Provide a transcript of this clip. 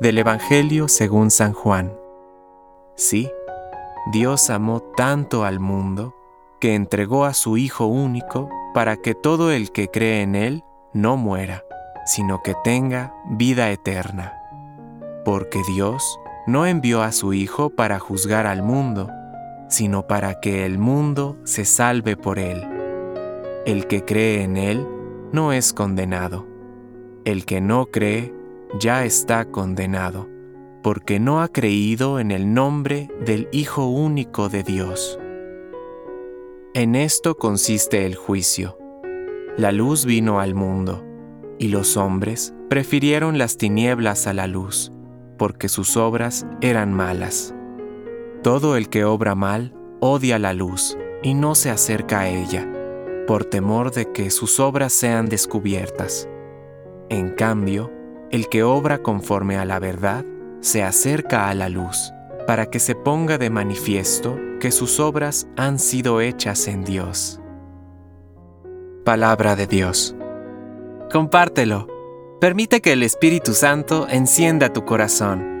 Del Evangelio según San Juan. Sí, Dios amó tanto al mundo que entregó a su Hijo único para que todo el que cree en Él no muera, sino que tenga vida eterna. Porque Dios no envió a su Hijo para juzgar al mundo, sino para que el mundo se salve por Él. El que cree en Él no es condenado. El que no cree ya está condenado, porque no ha creído en el nombre del Hijo único de Dios. En esto consiste el juicio. La luz vino al mundo, y los hombres prefirieron las tinieblas a la luz, porque sus obras eran malas. Todo el que obra mal odia la luz y no se acerca a ella, por temor de que sus obras sean descubiertas. En cambio, el que obra conforme a la verdad se acerca a la luz, para que se ponga de manifiesto que sus obras han sido hechas en Dios. Palabra de Dios. Compártelo. Permite que el Espíritu Santo encienda tu corazón